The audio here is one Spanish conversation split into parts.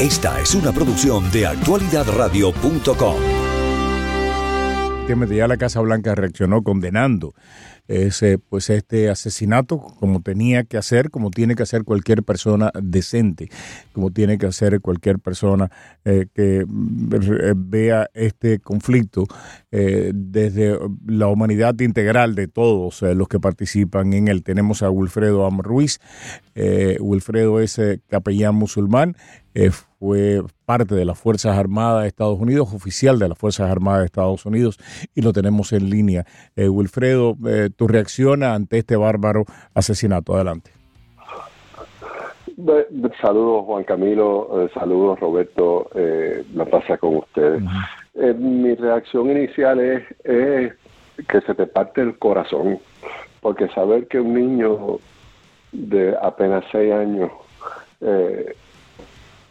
Esta es una producción de actualidadradio.com. Ya la Casa Blanca reaccionó condenando ese, pues este asesinato como tenía que hacer, como tiene que hacer cualquier persona decente, como tiene que hacer cualquier persona eh, que eh, vea este conflicto eh, desde la humanidad integral de todos los que participan en él. Tenemos a Wilfredo Am Ruiz, Wilfredo es capellán musulmán, fue parte de las Fuerzas Armadas de Estados Unidos, oficial de las Fuerzas Armadas de Estados Unidos, y lo tenemos en línea. Wilfredo, tu reacción ante este bárbaro asesinato. Adelante. Saludos Juan Camilo, eh, saludos Roberto, eh, la pasa con ustedes. Eh, mi reacción inicial es, que se te parte el corazón, porque saber que un niño de apenas seis años, eh,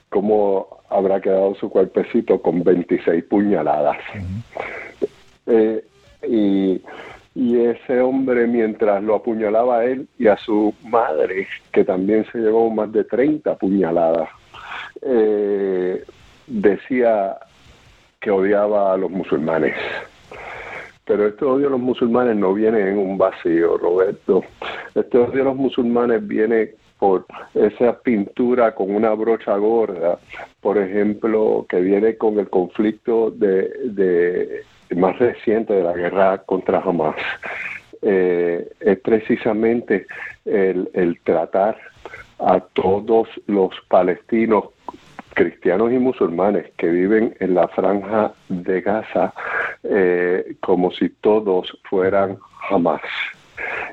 cómo habrá quedado su cuerpecito con 26 puñaladas. y y ese hombre mientras lo apuñalaba a él y a su madre, que también se llevó más de 30 puñaladas, eh, decía que odiaba a los musulmanes. Pero este odio a los musulmanes no viene en un vacío, Roberto. Este odio a los musulmanes viene por esa pintura con una brocha gorda, por ejemplo, que viene con el conflicto de más reciente de la guerra contra Hamas eh, es precisamente el, tratar a todos los palestinos, cristianos y musulmanes que viven en la franja de Gaza eh, como si todos fueran Hamas.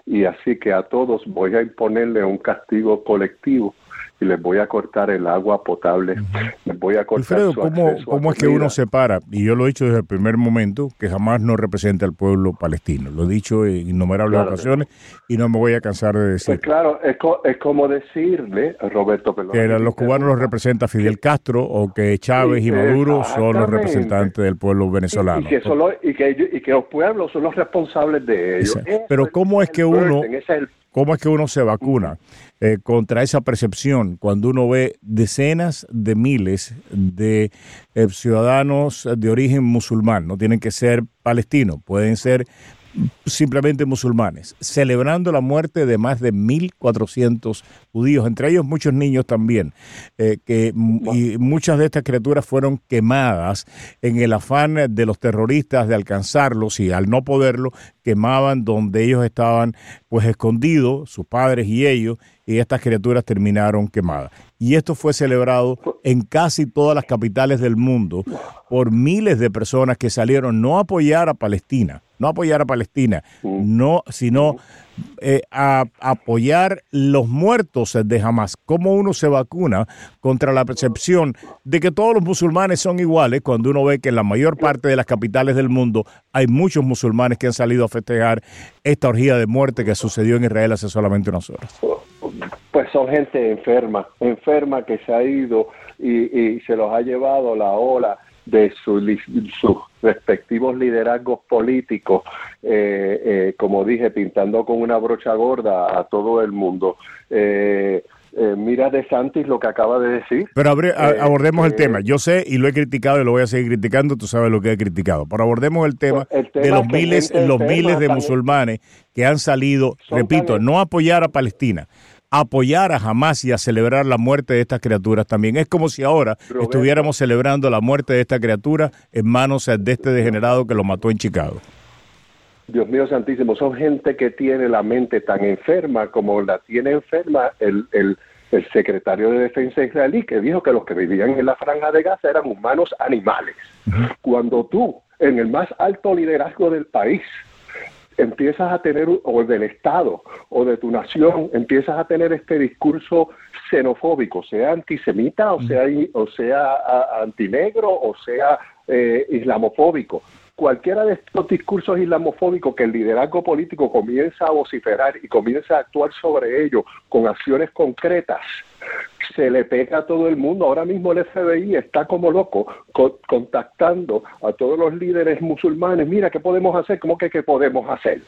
Y así que a todos voy a imponerle un castigo colectivo y les voy a cortar el agua potable, les voy a cortar Alfredo, ¿cómo, ¿cómo es que uno separa? Y yo lo he dicho desde el primer momento, que jamás no representa al pueblo palestino. Lo he dicho en innumerables ocasiones y no me voy a cansar de decir. Pues claro, es, es, como decirle, Roberto, que los cubanos los representa Fidel Castro o que Chávez y Maduro son los representantes del pueblo venezolano. Y, que, solo, y, que, y que los pueblos son los responsables de ellos. Pero ¿cómo es que uno... ¿Cómo es que uno se vacuna eh, contra esa percepción cuando uno ve decenas de miles de eh, ciudadanos de origen musulmán? No tienen que ser palestinos, pueden ser simplemente musulmanes, celebrando la muerte de más de 1.400 judíos, entre ellos muchos niños también, eh, que, y muchas de estas criaturas fueron quemadas en el afán de los terroristas de alcanzarlos y al no poderlo, quemaban donde ellos estaban pues escondidos, sus padres y ellos, y estas criaturas terminaron quemadas. Y esto fue celebrado en casi todas las capitales del mundo por miles de personas que salieron no a apoyar a Palestina, no a apoyar a Palestina, no, sino eh, a, apoyar los muertos de Hamas. ¿Cómo uno se vacuna contra la percepción de que todos los musulmanes son iguales cuando uno ve que en la mayor parte de las capitales del mundo hay muchos musulmanes que han salido a festejar esta orgía de muerte que sucedió en Israel hace solamente unas horas? Son gente enferma, enferma que se ha ido y, se los ha llevado la ola de sus respectivos liderazgos políticos, eh, eh, como dije, pintando con una brocha gorda a todo el mundo. Eh, mira de Santis lo que acaba de decir. Pero abordemos el tema. Yo sé y lo he criticado y lo voy a seguir criticando. Tú sabes lo que he criticado. Pero abordemos el tema, pues, de los miles, los miles de musulmanes que han salido, repito, no apoyar a Palestina, apoyar a Hamas y a celebrar la muerte de estas criaturas también. Es como si ahora estuviéramos celebrando la muerte de esta criatura en manos de este degenerado que lo mató en Chicago. Dios mío santísimo, son gente que tiene la mente tan enferma como la tiene enferma el, el, el secretario de Defensa israelí, que dijo que los que vivían en la franja de Gaza eran humanos animales. Cuando tú, en el más alto liderazgo del país, empiezas a tener, o del Estado, o de tu nación, empiezas a tener este discurso xenofóbico, sea antisemita, o sea, o sea antinegro, o sea eh, islamofóbico. Cualquiera de estos discursos islamofóbicos que el liderazgo político comienza a vociferar y comienza a actuar sobre ello con acciones concretas, se le pega a todo el mundo. Ahora mismo el FBI está como loco contactando a todos los líderes musulmanes. Mira, ¿qué podemos hacer? ¿Cómo que qué podemos hacer?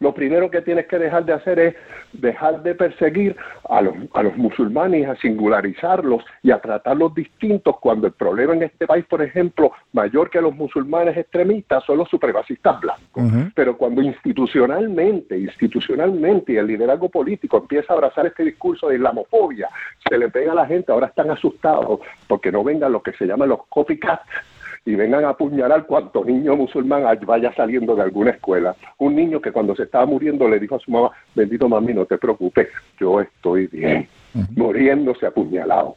Lo primero que tienes que dejar de hacer es dejar de perseguir a los, a los musulmanes, a singularizarlos y a tratarlos distintos cuando el problema en este país, por ejemplo, mayor que los musulmanes extremistas son los supremacistas blancos. Pero cuando institucionalmente, institucionalmente y el liderazgo político empieza a abrazar este discurso de islamofobia, se le pega a la gente, ahora están asustados porque no vengan lo que se llaman los copycats y vengan a apuñalar cuanto niño musulmán vaya saliendo de alguna escuela. Un niño que cuando se estaba muriendo le dijo a su mamá, bendito mami, no te preocupes, yo estoy bien, muriéndose apuñalado.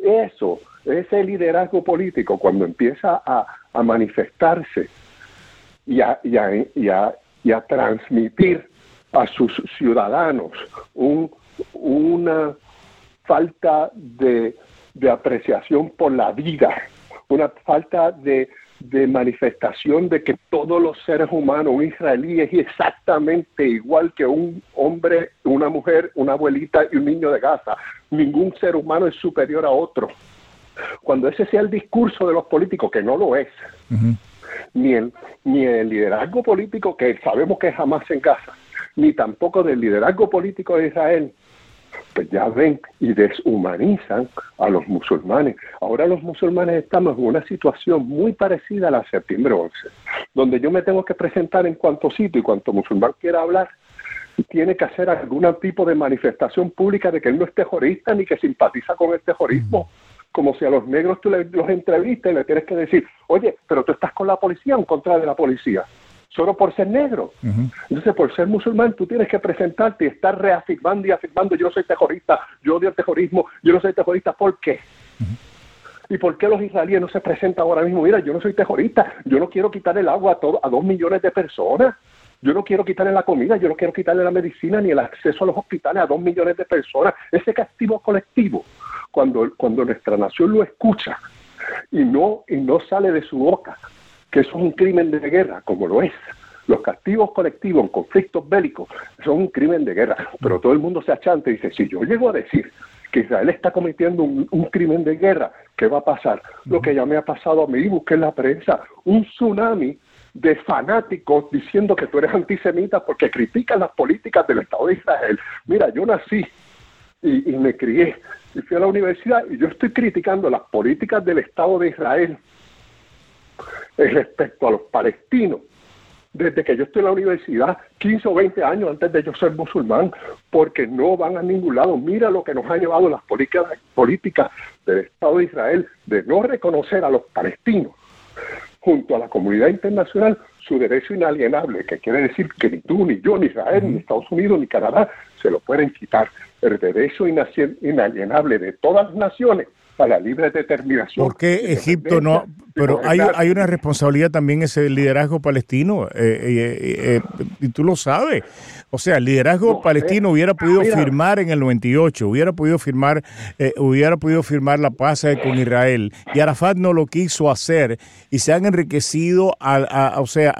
Eso, ese liderazgo político cuando empieza a, manifestarse y a, y, a, transmitir a sus ciudadanos una falta de apreciación por la vida, una falta de, manifestación de que todos los seres humanos, un israelí es exactamente igual que un hombre, una mujer, una abuelita y un niño de Gaza. Ningún ser humano es superior a otro. Cuando ese sea el discurso de los políticos, que no lo es, ni, el, ni el liderazgo político que sabemos que jamás en Gaza, ni tampoco del liderazgo político de Israel, pues ya ven y deshumanizan a los musulmanes. Ahora los musulmanes estamos en una situación muy parecida a la septiembre 11, donde yo me tengo que presentar en cuanto sitio y cuanto musulmán quiera hablar, tiene que hacer algún tipo de manifestación pública de que él no es terrorista ni que simpatiza con el terrorismo. Como si a los negros tú los entrevistas y le tienes que decir, oye, pero tú estás con la policía o en contra de la policía solo por ser negro. Entonces, por ser musulmán, tú tienes que presentarte y estar reafirmando y afirmando, yo no soy terrorista, yo odio el terrorismo, yo no soy terrorista, ¿por qué? ¿Y por qué los israelíes no se presentan ahora mismo? Mira, yo no soy terrorista, yo no quiero quitar el agua a, todo, a dos millones de personas, yo no quiero quitarle la comida, yo no quiero quitarle la medicina ni el acceso a los hospitales a dos millones de personas. Ese castigo colectivo, cuando, cuando nuestra nación lo escucha y no, y no sale de su boca, que eso es un crimen de guerra, como lo es. Los castigos colectivos en conflictos bélicos son un crimen de guerra, pero todo el mundo se achanta y dice, si yo llego a decir que Israel está cometiendo un, crimen de guerra, ¿qué va a pasar? Lo que ya me ha pasado a mí, busqué en la prensa, un tsunami de fanáticos diciendo que tú eres antisemita porque critican las políticas del Estado de Israel. Mira, yo nací y, y me crié y fui a la universidad y yo estoy criticando las políticas del Estado de Israel respecto a los palestinos. Desde que yo estoy en la universidad, 15 o 20 años antes de yo ser musulmán, porque no van a ningún lado. Mira lo que nos ha llevado las políticas, políticas del Estado de Israel de no reconocer a los palestinos junto a la comunidad internacional su derecho inalienable, que quiere decir que ni tú, ni yo, ni Israel, ni Estados Unidos, ni Canadá se lo pueden quitar. El derecho inalienable de todas las naciones a la libre determinación. ¿Por qué Egipto no? Pero hay, hay, una responsabilidad también ese liderazgo palestino, eh, eh, eh, y tú lo sabes. O sea, el liderazgo palestino hubiera podido firmar en el 98, hubiera podido firmar, hubiera podido firmar la paz con Israel, y Arafat no lo quiso hacer, y se han enriquecido, a, o sea,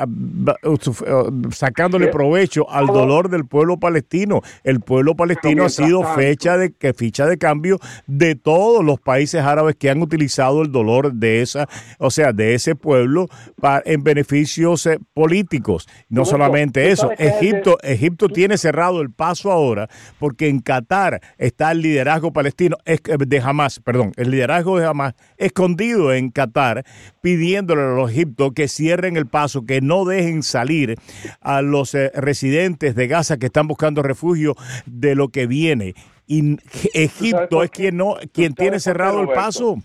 sacándole provecho al dolor del pueblo palestino. El pueblo palestino ha sido fecha de, que ficha de cambio de todos los países árabes que han utilizado el dolor de esa o sea, de ese pueblo para, en beneficios eh, políticos. No solamente eso, Egipto, Egipto tiene cerrado el paso ahora porque en Qatar está el liderazgo palestino eh, de Hamas, perdón, el liderazgo de Hamas escondido en Qatar pidiéndole a los egiptos que cierren el paso, que no dejen salir a los eh, residentes de Gaza que están buscando refugio de lo que viene. Y Egipto es quien no quien tiene cerrado el paso.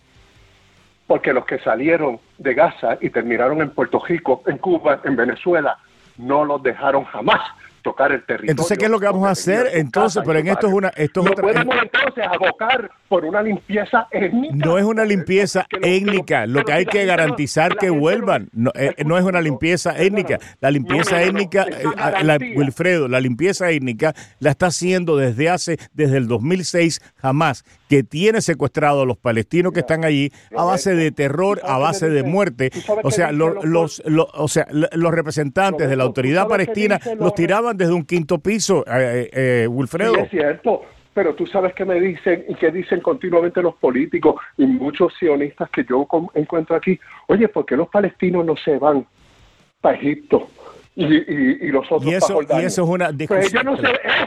Porque los que salieron de Gaza y terminaron en Puerto Rico, en Cuba, en Venezuela, no los dejaron jamás tocar el territorio. Entonces, ¿qué es lo que vamos a hacer? Entonces, pero en esto es una... Esto es podemos entonces abocar por una limpieza étnica. No es una limpieza étnica, lo que hay que garantizar que vuelvan. No, eh, no, es una limpieza étnica. La limpieza étnica, eh, Wilfredo, la limpieza étnica la está haciendo desde hace, desde el 2006 jamás, que tiene secuestrado a los palestinos que están allí a base de terror, a base de muerte. O sea, los, los, o sea, los representantes de la autoridad palestina los tiraban desde un quinto piso, eh, eh, Wilfredo. es cierto, pero tú sabes que me dicen y que dicen continuamente los políticos y muchos sionistas que yo encuentro aquí, oye, ¿por qué los palestinos no se van para Egipto? Y, los otros y eso, y eso es una discusión.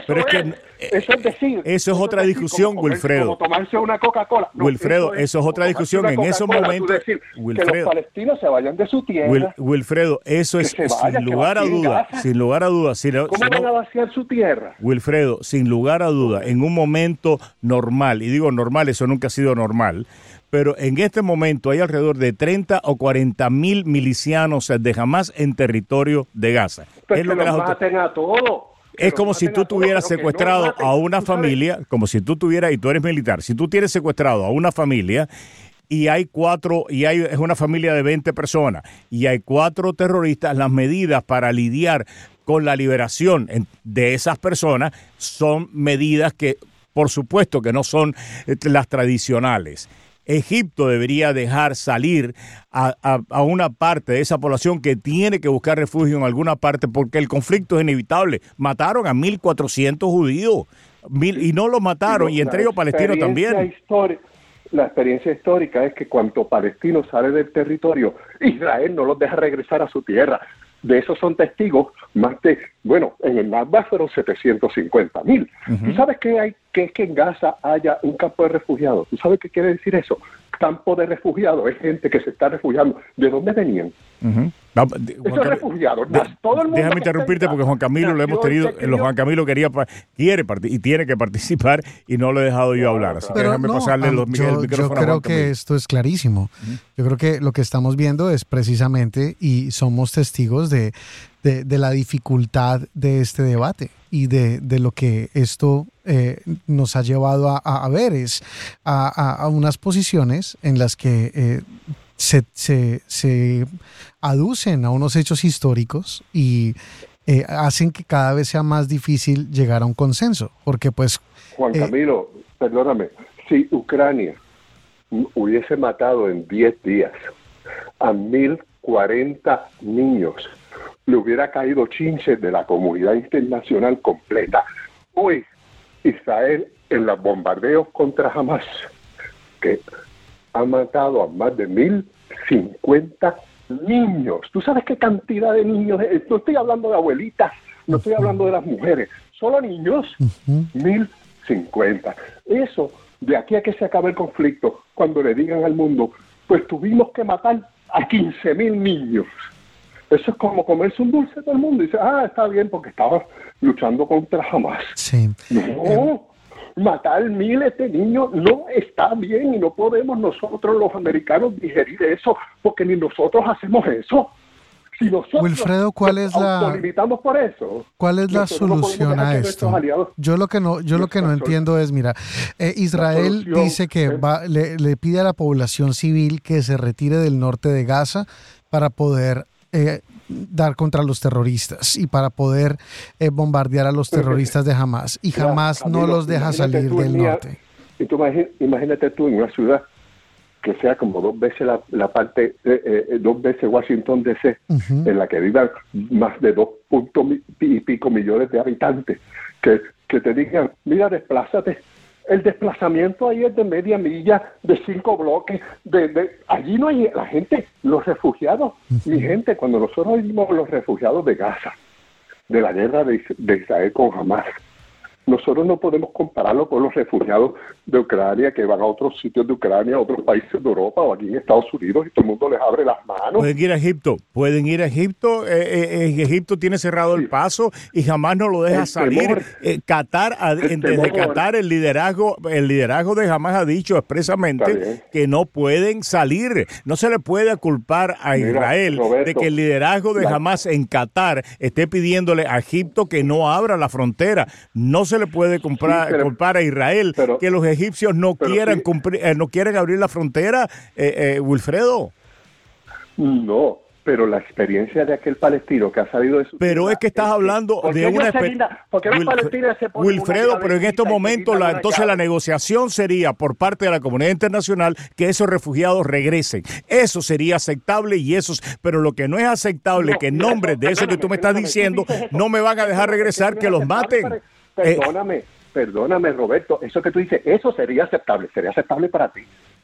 pero, es, que eso es decir, eso es otra discusión, Wilfredo. tomarse una Coca-Cola. Wilfredo, eso es, otra discusión. En esos momentos, Wilfredo, que los palestinos se vayan de su tierra. Wilfredo, eso es sin lugar a duda, sin lugar a duda. ¿Cómo van a vaciar su tierra? Wilfredo, sin lugar a duda, en un momento normal, y digo normal, eso nunca ha sido normal, pero en este momento hay alrededor de 30 o 40 mil milicianos de Hamas en territorio de Gaza. Pues es lo que, maten a todos. Es como si tú tuvieras secuestrado a una familia, como si tú tuvieras, y tú eres militar, si tú tienes secuestrado a una familia y hay cuatro, y hay, es una familia de 20 personas, y hay cuatro terroristas, las medidas para lidiar con la liberación de esas personas son medidas que, por supuesto, que no son eh, las tradicionales. Egipto debería dejar salir a, una parte de esa población que tiene que buscar refugio en alguna parte porque el conflicto es inevitable. Mataron a 1.400 judíos y no los mataron, y entre ellos palestinos también. La experiencia histórica es que cuando palestinos sale del territorio, Israel no los deja regresar a su tierra de esos son testigos más de, bueno, en el Nakba fueron 750 mil. ¿Tú sabes qué hay? Que es que en Gaza haya un campo de refugiados. ¿Tú sabes qué quiere decir eso? Campo de refugiados es gente que se está refugiando. ¿De dónde venían? Esos refugiados. todo el mundo déjame interrumpirte porque Juan Camilo lo hemos tenido. Los Juan Camilo quería quiere y tiene que participar y no lo he dejado yo hablar. Así que déjame pasarle los, yo, yo creo que esto es clarísimo. Yo creo que lo que estamos viendo es precisamente y somos testigos de, de, la dificultad de este debate y de, de lo que esto eh, nos ha llevado a, a ver es a, a, unas posiciones en las que eh, se, se, se, aducen a unos hechos históricos y eh, hacen que cada vez sea más difícil llegar a un consenso, porque pues... Juan Camilo, perdóname, si Ucrania hubiese matado en 10 días a 1040 niños le hubiera caído chinche de la comunidad internacional completa. Hoy, Israel, en los bombardeos contra Hamas, que ha matado a más de 1.050 niños. ¿Tú sabes qué cantidad de niños? No estoy hablando de abuelitas, no estoy hablando de las mujeres, solo niños, 1.050. Eso, de aquí a que se acabe el conflicto, cuando le digan al mundo, pues tuvimos que matar a 15.000 niños. Eso es como comerse un dulce todo el mundo. Y dice, ah, está bien porque estaba luchando contra Hamas. Sí. No, eh, matar miles de niños no está bien y no podemos nosotros los americanos digerir eso porque ni nosotros hacemos eso. Si nosotros Wilfredo, ¿cuál es la por eso? ¿Cuál es la solución a esto? Yo lo que no yo lo que no entiendo es, mira, eh, Israel dice que va, le, le pide a la población civil que se retire del norte de Gaza para poder eh, dar contra los terroristas y para poder eh, bombardear a los terroristas de Hamas. Y jamás no los deja salir del norte. Y tú imagínate tú en una ciudad que sea como dos veces la, parte, eh, dos veces Washington DC, en la que vivan más de dos puntos y pico millones de habitantes, que, que te digan, mira, desplázate el desplazamiento ahí es de media milla, de cinco bloques, de, allí no hay la gente, los refugiados, mi gente, cuando nosotros vimos los refugiados de Gaza, de la guerra de, de Israel con Hamas, nosotros no podemos compararlo con los refugiados de Ucrania que van a otros sitios de Ucrania, a otros países de Europa o aquí en Estados Unidos y todo el mundo les abre las manos. Pueden ir a Egipto, pueden ir a Egipto. Eh, eh, eh Egipto tiene cerrado el paso y jamás no lo deja salir. Eh, Qatar, desde Qatar el liderazgo, el liderazgo de jamás ha dicho expresamente que no pueden salir. No se le puede culpar a Israel de que el liderazgo de jamás en Qatar esté pidiéndole a Egipto que no abra la frontera. No se le puede comprar, culpar a Israel que los egipcios no quieran cumplir, eh, no quieren abrir la frontera, eh, eh, Wilfredo. No, pero la experiencia de aquel palestino que ha salido de su Pero es que estás hablando de una experiencia. Wilfredo, pero en estos momentos la, entonces la negociación sería por parte de la comunidad internacional que esos refugiados regresen. Eso sería aceptable y eso, pero lo que no es aceptable que en nombre de eso que tú me estás diciendo no me van a dejar regresar que los maten. Perdóname, perdóname, Roberto, eso que tú dices, eso sería aceptable, sería aceptable para ti.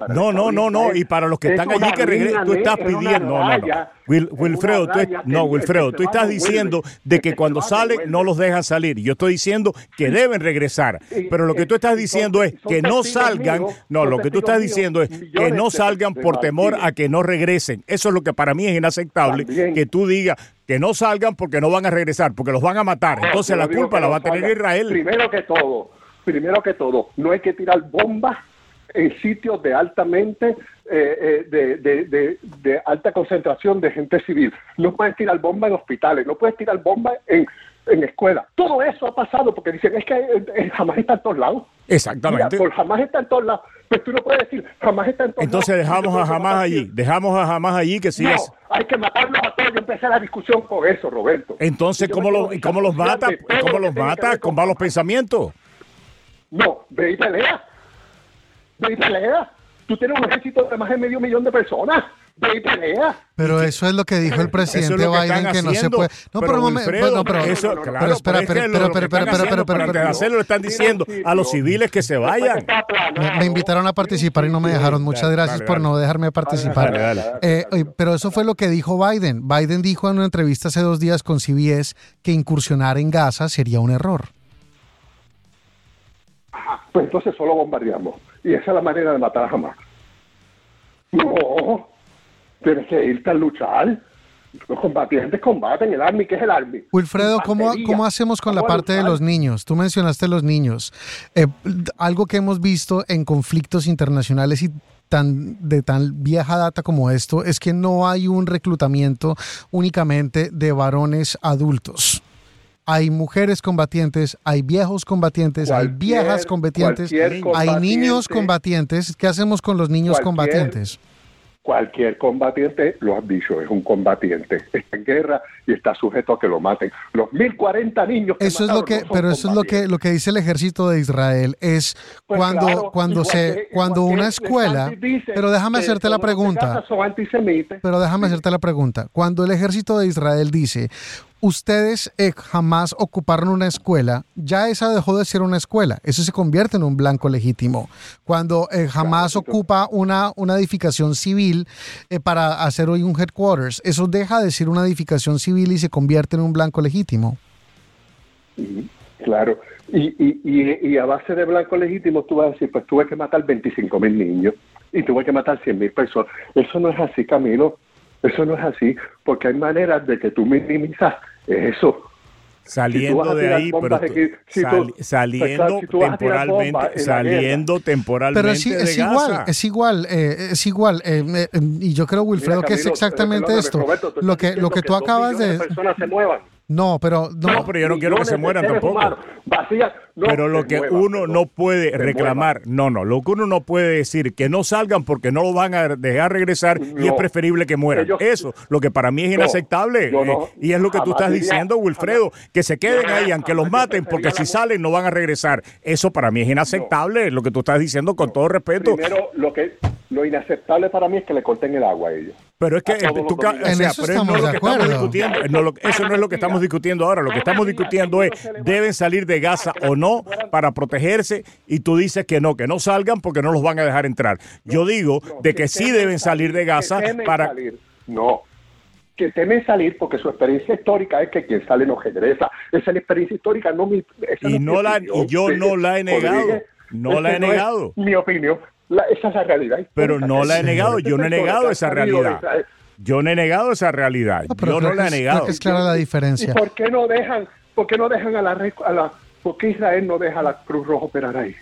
No, no, no, no. Y para los que están allí que regresen, tú estás pidiendo. No, no, no. Wilfredo, tú, no, Wilfredo, tú estás diciendo de que cuando salen no los dejan salir. Yo estoy diciendo que deben regresar. Pero lo que tú estás diciendo es que no salgan. No, lo que tú estás diciendo es que no salgan por temor a que no regresen. Eso es lo que para mí es inaceptable. Que tú digas que no salgan porque no van a regresar, porque los van a matar. Entonces la culpa la va a tener Israel. Primero que todo, primero que todo, no hay que tirar bombas en sitios de altamente eh, eh, de, alta concentración de gente civil. No puedes tirar bomba en hospitales, no puedes tirar bomba en, en escuelas. Todo eso ha pasado porque dicen, es que eh, jamás está en todos lados. Exactamente. por jamás está en todos lados. Pues tú no puedes decir, jamás está en todos Entonces dejamos a jamás allí, dejamos a jamás allí que sigas. No, hay que matarlos a todos. Yo empecé la discusión con eso, Roberto. Entonces, ¿cómo, lo, ¿cómo los mata? ¿Cómo los mata? ¿Con malos pensamientos? No, ve y pelea. Ve y pelea. Tú tienes un ejército de más de medio millón de personas. Ve y pelea. Pero eso es lo que dijo el presidente Biden que no se puede. No, pero, no, pero, pero, eso, pero espera, pero, pero, pero, pero, pero, pero, hacerlo lo están diciendo a los civiles que se vayan. Me, invitaron a participar y no me dejaron. Muchas gracias por no dejarme participar. Eh, pero eso fue lo que dijo Biden. Biden dijo en una entrevista hace dos días con CBS que incursionar en Gaza sería un error. Pues entonces solo bombardeamos. Y esa es la manera de matar a Hamas. No, tienes que irte a luchar. Los combatientes combaten el Army, ¿qué es el Army? Wilfredo, ¿cómo, ¿cómo hacemos con la parte de los niños? Tú mencionaste los niños. Eh, algo que hemos visto en conflictos internacionales y tan de tan vieja data como esto es que no hay un reclutamiento únicamente de varones adultos hay mujeres combatientes, hay viejos combatientes, hay viejas combatientes, hay niños combatientes. ¿Qué hacemos con los niños combatientes? Cualquier combatiente, lo has dicho, es un combatiente. Está en guerra y está sujeto a que lo maten. Los 1040 niños. eso es lo que, pero eso es lo que lo que dice el ejército de Israel es pues cuando cuando se cuando una escuela. pero déjame hacerte la pregunta. Pero déjame hacerte la pregunta. Cuando el ejército de Israel dice ustedes eh, jamás ocuparon una escuela, ya esa dejó de ser una escuela, eso se convierte en un blanco legítimo. Cuando eh, jamás ocupa una, una edificación civil eh, para hacer hoy un headquarters, eso deja de ser una edificación civil y se convierte en un blanco legítimo. Claro, y, y, y, a base de blanco legítimo tú vas a decir, pues tuve que matar 25 mil niños y tuve que matar 100 mil personas. Eso no es así, Camilo. Eso no es así, porque hay maneras de que tú minimizas eso. Saliendo de ahí, pero saliendo temporalmente, saliendo temporalmente. Pero sí, es, igual, es igual, eh, es igual, eh, eh, y yo creo, Wilfredo, que es exactamente esto. lo que, lo que tú acabas de. personas se muevan no, pero no, pero yo no quiero que se mueran tampoco. Pero lo que uno no puede reclamar, no, no, lo que uno no puede decir que no salgan porque no lo van a dejar regresar y es preferible que mueran. Eso, lo que para mí es inaceptable. Eh, y es lo que tú estás diciendo, Wilfredo, que se queden ahí, aunque los maten, porque si salen no van a regresar. Eso para mí es inaceptable, lo que tú estás diciendo con todo respeto. Primero, lo que lo inaceptable para mí es que le corten el agua a ellos. Pero es que tú, en eso no es lo que estamos discutiendo. eso no es lo que estamos discutiendo ahora. Lo que estamos discutiendo es, ¿deben salir de Gaza o no para protegerse? Y tú dices que no, que no salgan porque no los van a dejar entrar. Yo digo de que sí deben salir de Gaza para... No, que temen salir porque su experiencia histórica es que quien sale no regresa. Esa es la experiencia histórica, no mi... Y, no la, y yo no la he negado. No la he negado. mi opinión esa es la realidad. Pero no la he negado, yo no he negado esa realidad. Yo no he negado esa realidad. yo no la he negado. Es clara la diferencia. ¿Y por qué no dejan, por qué no dejan a la, a la, por qué Israel no deja la Cruz Roja operar ahí?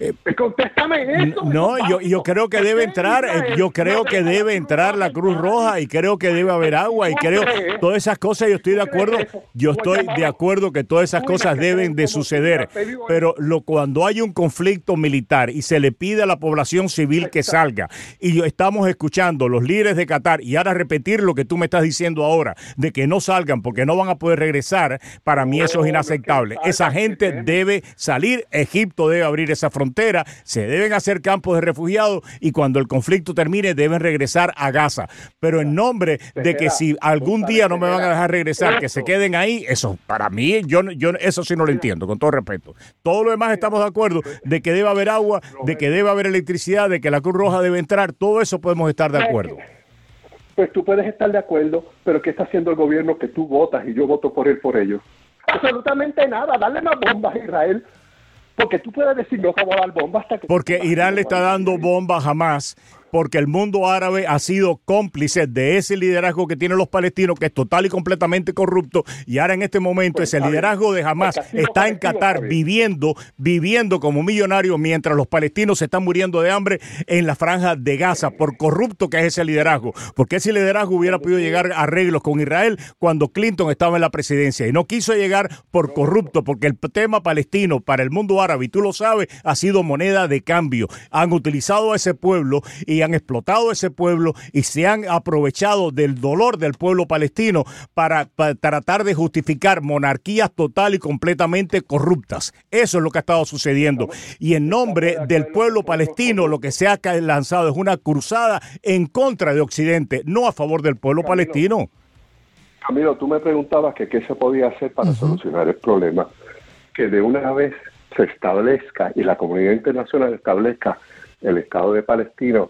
Eh, contéstame eso. No, yo, yo creo que debe entrar, eh, yo creo que debe entrar la Cruz Roja y creo que debe haber agua y creo todas esas cosas yo estoy de acuerdo, yo estoy de acuerdo que todas esas cosas deben de suceder, pero lo, cuando hay un conflicto militar y se le pide a la población civil que salga y estamos escuchando los líderes de Qatar y ahora repetir lo que tú me estás diciendo ahora de que no salgan porque no van a poder regresar, para mí eso es inaceptable. Esa gente debe salir, Egipto debe abrir esa frontera frontera, se deben hacer campos de refugiados y cuando el conflicto termine deben regresar a Gaza. Pero en nombre de que si algún día no me van a dejar regresar, que se queden ahí, eso para mí, yo, yo eso sí no lo entiendo, con todo respeto. Todo lo demás estamos de acuerdo de que debe haber agua, de que debe haber electricidad, de que la Cruz Roja debe entrar, todo eso podemos estar de acuerdo. Pues tú puedes estar de acuerdo, pero ¿qué está haciendo el gobierno que tú votas y yo voto por él por ello? Absolutamente nada, darle más bombas a Israel porque tú puedes decir no vamos a dar bombas hasta que... Porque Irán le está dando bombas jamás porque el mundo árabe ha sido cómplice de ese liderazgo que tienen los palestinos, que es total y completamente corrupto, y ahora en este momento pues, ese liderazgo de Hamas está en Qatar viviendo, viviendo como millonario, mientras los palestinos se están muriendo de hambre en la franja de Gaza, por corrupto que es ese liderazgo, porque ese liderazgo hubiera podido llegar a arreglos con Israel cuando Clinton estaba en la presidencia, y no quiso llegar por corrupto, porque el tema palestino para el mundo árabe, y tú lo sabes, ha sido moneda de cambio. Han utilizado a ese pueblo y han explotado ese pueblo y se han aprovechado del dolor del pueblo palestino para, tratar de justificar monarquías total y completamente corruptas. Eso es lo que ha estado sucediendo. Y en nombre del pueblo palestino lo que se ha lanzado es una cruzada en contra de Occidente, no a favor del pueblo palestino. Camilo, tú me preguntabas que qué se podía hacer para solucionar el problema. Que de una vez se establezca y la comunidad internacional establezca el Estado de Palestina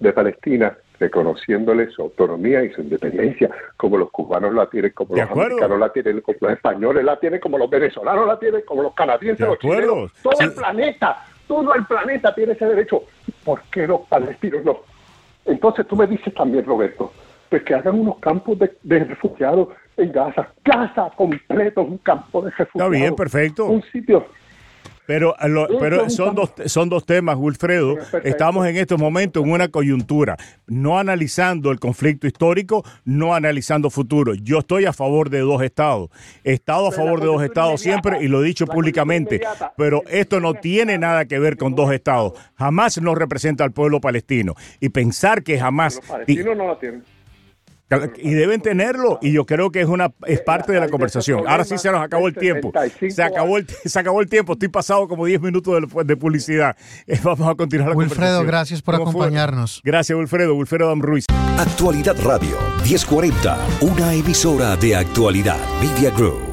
de Palestina, reconociéndole su autonomía y su independencia, como los cubanos la tienen, como los americanos la tienen, como los españoles la tienen, como los venezolanos la tienen, como los canadienses, los chilenos, todo el planeta, todo el planeta tiene ese derecho. ¿Por qué los palestinos no? Entonces tú me dices también, Roberto, pues que hagan unos campos de, de refugiados en Gaza. Gaza completo, un campo de refugiados. Está bien, perfecto. Un sitio pero, pero son, dos, son dos temas, Wilfredo. Estamos en estos momentos en una coyuntura, no analizando el conflicto histórico, no analizando futuro. Yo estoy a favor de dos estados. He estado a favor de dos estados siempre y lo he dicho públicamente. Pero esto no tiene nada que ver con dos estados. Jamás nos representa al pueblo palestino. Y pensar que jamás... Los palestinos no lo tienen. Y deben tenerlo, y yo creo que es una es parte de la conversación. Ahora sí se nos acabó el tiempo. Se acabó el, se acabó el tiempo. Estoy pasado como 10 minutos de, publicidad. Eh, vamos a continuar la Wilfredo, gracias por acompañarnos. Gracias, Wilfredo. Wilfredo Dam Ruiz. Actualidad Radio 1040, una emisora de actualidad Media Group.